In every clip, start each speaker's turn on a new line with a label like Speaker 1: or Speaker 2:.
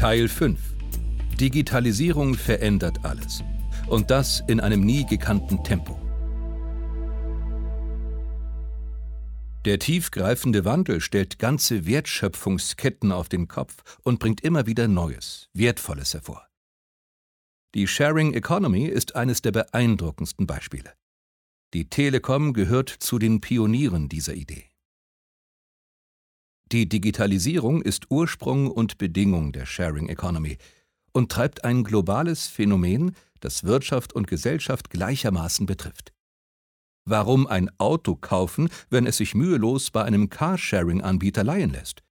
Speaker 1: Teil 5 Digitalisierung verändert alles. Und das in einem nie gekannten Tempo. Der tiefgreifende Wandel stellt ganze Wertschöpfungsketten auf den Kopf und bringt immer wieder Neues, Wertvolles hervor. Die Sharing Economy ist eines der beeindruckendsten Beispiele. Die Telekom gehört zu den Pionieren dieser Idee. Die Digitalisierung ist Ursprung und Bedingung der Sharing Economy und treibt ein globales Phänomen, das Wirtschaft und Gesellschaft gleichermaßen betrifft. Warum ein Auto kaufen, wenn es sich mühelos bei einem Carsharing-Anbieter leihen lässt?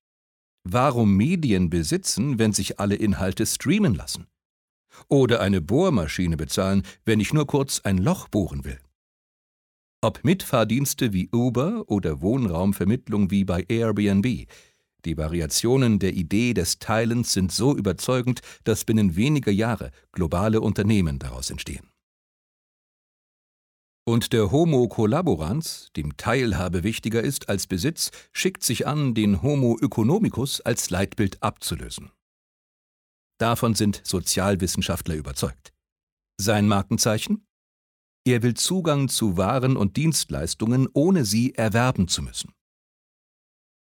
Speaker 1: Warum Medien besitzen, wenn sich alle Inhalte streamen lassen? Oder eine Bohrmaschine bezahlen, wenn ich nur kurz ein Loch bohren will? Ob Mitfahrdienste wie Uber oder Wohnraumvermittlung wie bei Airbnb, die Variationen der Idee des Teilens sind so überzeugend, dass binnen weniger Jahre globale Unternehmen daraus entstehen. Und der Homo collaborans, dem Teilhabe wichtiger ist als Besitz, schickt sich an, den Homo economicus als Leitbild abzulösen. Davon sind Sozialwissenschaftler überzeugt. Sein Markenzeichen? Er will Zugang zu Waren und Dienstleistungen, ohne sie erwerben zu müssen.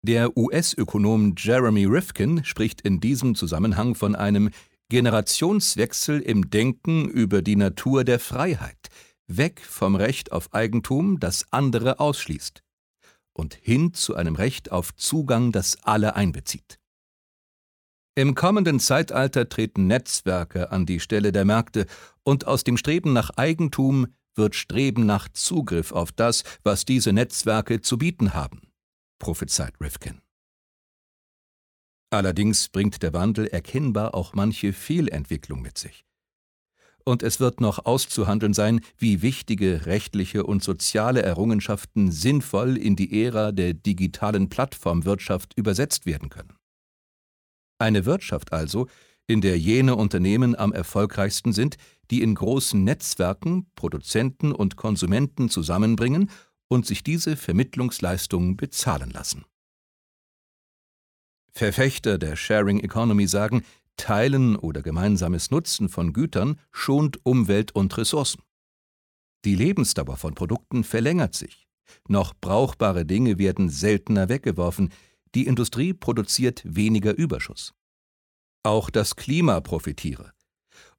Speaker 1: Der US-Ökonom Jeremy Rifkin spricht in diesem Zusammenhang von einem Generationswechsel im Denken über die Natur der Freiheit, weg vom Recht auf Eigentum, das andere ausschließt, und hin zu einem Recht auf Zugang, das alle einbezieht. Im kommenden Zeitalter treten Netzwerke an die Stelle der Märkte, und aus dem Streben nach Eigentum wird Streben nach Zugriff auf das, was diese Netzwerke zu bieten haben, prophezeit Rifkin. Allerdings bringt der Wandel erkennbar auch manche Fehlentwicklung mit sich und es wird noch auszuhandeln sein, wie wichtige rechtliche und soziale Errungenschaften sinnvoll in die Ära der digitalen Plattformwirtschaft übersetzt werden können. Eine Wirtschaft also, in der jene Unternehmen am erfolgreichsten sind, die in großen Netzwerken Produzenten und Konsumenten zusammenbringen und sich diese Vermittlungsleistungen bezahlen lassen. Verfechter der Sharing Economy sagen, Teilen oder gemeinsames Nutzen von Gütern schont Umwelt und Ressourcen. Die Lebensdauer von Produkten verlängert sich. Noch brauchbare Dinge werden seltener weggeworfen, die Industrie produziert weniger Überschuss. Auch das Klima profitiere.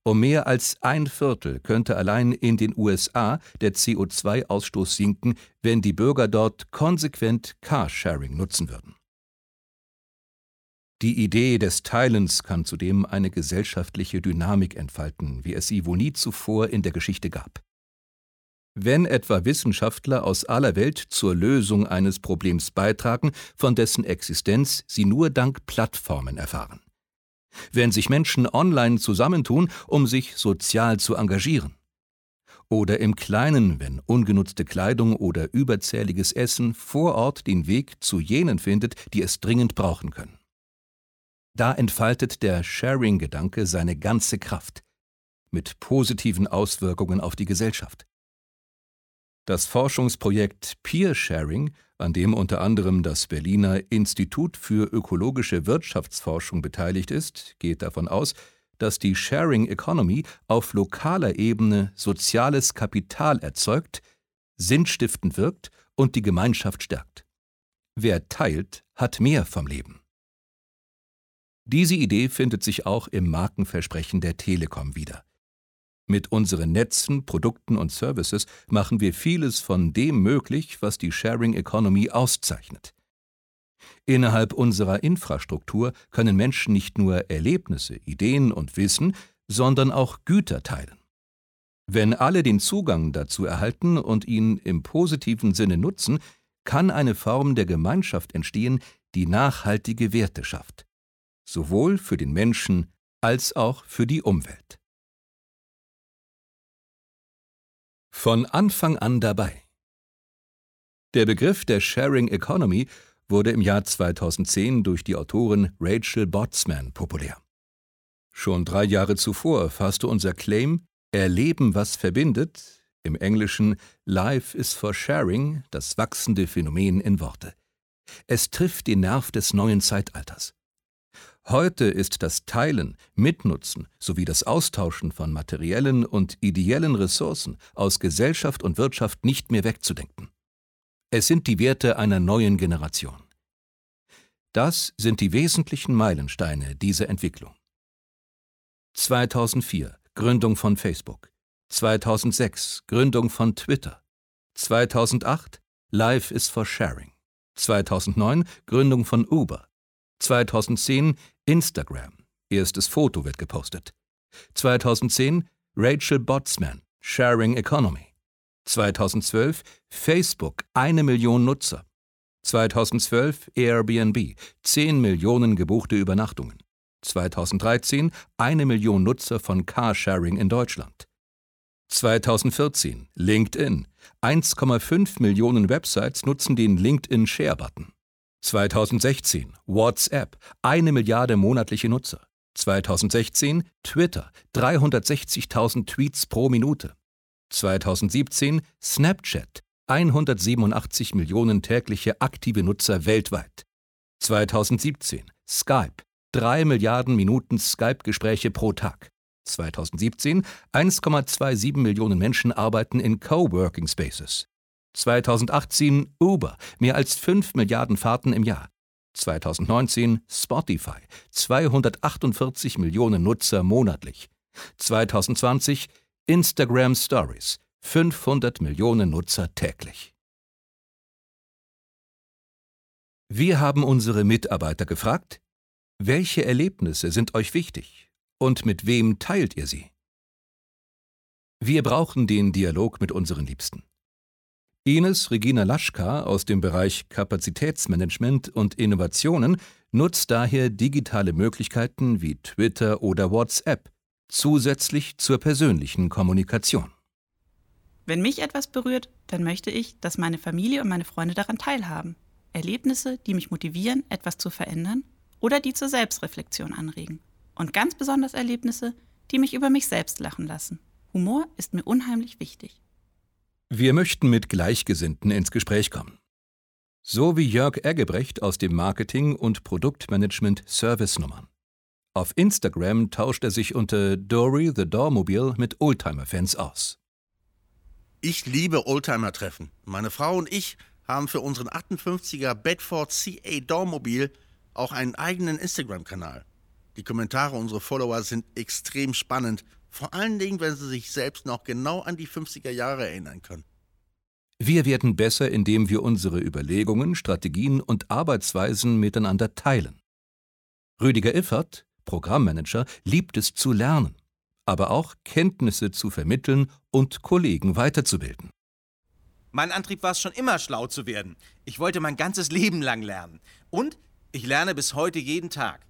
Speaker 1: Um mehr als ein Viertel könnte allein in den USA der CO2-Ausstoß sinken, wenn die Bürger dort konsequent Carsharing nutzen würden. Die Idee des Teilens kann zudem eine gesellschaftliche Dynamik entfalten, wie es sie wohl nie zuvor in der Geschichte gab. Wenn etwa Wissenschaftler aus aller Welt zur Lösung eines Problems beitragen, von dessen Existenz sie nur dank Plattformen erfahren. Wenn sich Menschen online zusammentun, um sich sozial zu engagieren. Oder im Kleinen, wenn ungenutzte Kleidung oder überzähliges Essen vor Ort den Weg zu jenen findet, die es dringend brauchen können. Da entfaltet der Sharing-Gedanke seine ganze Kraft, mit positiven Auswirkungen auf die Gesellschaft. Das Forschungsprojekt Peer Sharing, an dem unter anderem das Berliner Institut für ökologische Wirtschaftsforschung beteiligt ist, geht davon aus, dass die Sharing Economy auf lokaler Ebene soziales Kapital erzeugt, sinnstiftend wirkt und die Gemeinschaft stärkt. Wer teilt, hat mehr vom Leben. Diese Idee findet sich auch im Markenversprechen der Telekom wieder. Mit unseren Netzen, Produkten und Services machen wir vieles von dem möglich, was die Sharing Economy auszeichnet. Innerhalb unserer Infrastruktur können Menschen nicht nur Erlebnisse, Ideen und Wissen, sondern auch Güter teilen. Wenn alle den Zugang dazu erhalten und ihn im positiven Sinne nutzen, kann eine Form der Gemeinschaft entstehen, die nachhaltige Werte schafft sowohl für den Menschen als auch für die Umwelt. Von Anfang an dabei. Der Begriff der Sharing Economy wurde im Jahr 2010 durch die Autorin Rachel Botsman populär. Schon drei Jahre zuvor fasste unser Claim Erleben, was verbindet, im Englischen Life is for Sharing, das wachsende Phänomen in Worte. Es trifft den Nerv des neuen Zeitalters. Heute ist das Teilen, Mitnutzen sowie das Austauschen von materiellen und ideellen Ressourcen aus Gesellschaft und Wirtschaft nicht mehr wegzudenken. Es sind die Werte einer neuen Generation. Das sind die wesentlichen Meilensteine dieser Entwicklung. 2004 Gründung von Facebook. 2006 Gründung von Twitter. 2008 Life is for Sharing. 2009 Gründung von Uber. 2010 Instagram. Erstes Foto wird gepostet. 2010 Rachel Botsman. Sharing Economy. 2012 Facebook. Eine Million Nutzer. 2012 Airbnb. 10 Millionen gebuchte Übernachtungen. 2013 eine Million Nutzer von Carsharing in Deutschland. 2014 LinkedIn. 1,5 Millionen Websites nutzen den LinkedIn Share-Button. 2016 WhatsApp, eine Milliarde monatliche Nutzer. 2016 Twitter, 360.000 Tweets pro Minute. 2017 Snapchat, 187 Millionen tägliche aktive Nutzer weltweit. 2017 Skype, 3 Milliarden Minuten Skype-Gespräche pro Tag. 2017 1,27 Millionen Menschen arbeiten in Coworking Spaces. 2018 Uber, mehr als 5 Milliarden Fahrten im Jahr. 2019 Spotify, 248 Millionen Nutzer monatlich. 2020 Instagram Stories, 500 Millionen Nutzer täglich. Wir haben unsere Mitarbeiter gefragt, welche Erlebnisse sind euch wichtig und mit wem teilt ihr sie? Wir brauchen den Dialog mit unseren Liebsten. Ines Regina Laschka aus dem Bereich Kapazitätsmanagement und Innovationen nutzt daher digitale Möglichkeiten wie Twitter oder WhatsApp zusätzlich zur persönlichen Kommunikation.
Speaker 2: Wenn mich etwas berührt, dann möchte ich, dass meine Familie und meine Freunde daran teilhaben. Erlebnisse, die mich motivieren, etwas zu verändern oder die zur Selbstreflexion anregen. Und ganz besonders Erlebnisse, die mich über mich selbst lachen lassen. Humor ist mir unheimlich wichtig.
Speaker 1: Wir möchten mit Gleichgesinnten ins Gespräch kommen. So wie Jörg Eggebrecht aus dem Marketing und Produktmanagement Service-Nummern. Auf Instagram tauscht er sich unter Dory the Doormobil mit Oldtimer-Fans aus.
Speaker 3: Ich liebe Oldtimer-Treffen. Meine Frau und ich haben für unseren 58er Bedford CA Doormobil auch einen eigenen Instagram-Kanal. Die Kommentare unserer Follower sind extrem spannend vor allen Dingen, wenn sie sich selbst noch genau an die 50er Jahre erinnern können.
Speaker 1: Wir werden besser, indem wir unsere Überlegungen, Strategien und Arbeitsweisen miteinander teilen. Rüdiger Iffert, Programmmanager, liebt es zu lernen, aber auch Kenntnisse zu vermitteln und Kollegen weiterzubilden.
Speaker 4: Mein Antrieb war es schon immer, schlau zu werden. Ich wollte mein ganzes Leben lang lernen. Und ich lerne bis heute jeden Tag.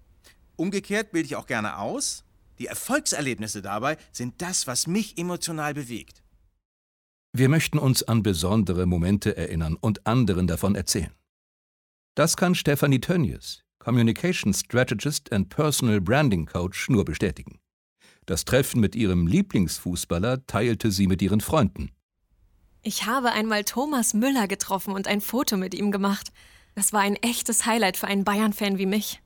Speaker 4: Umgekehrt bilde ich auch gerne aus, die Erfolgserlebnisse dabei sind das, was mich emotional bewegt.
Speaker 1: Wir möchten uns an besondere Momente erinnern und anderen davon erzählen. Das kann Stefanie Tönjes, Communication Strategist and Personal Branding Coach, nur bestätigen. Das Treffen mit ihrem Lieblingsfußballer teilte sie mit ihren Freunden.
Speaker 5: Ich habe einmal Thomas Müller getroffen und ein Foto mit ihm gemacht. Das war ein echtes Highlight für einen Bayern-Fan wie mich.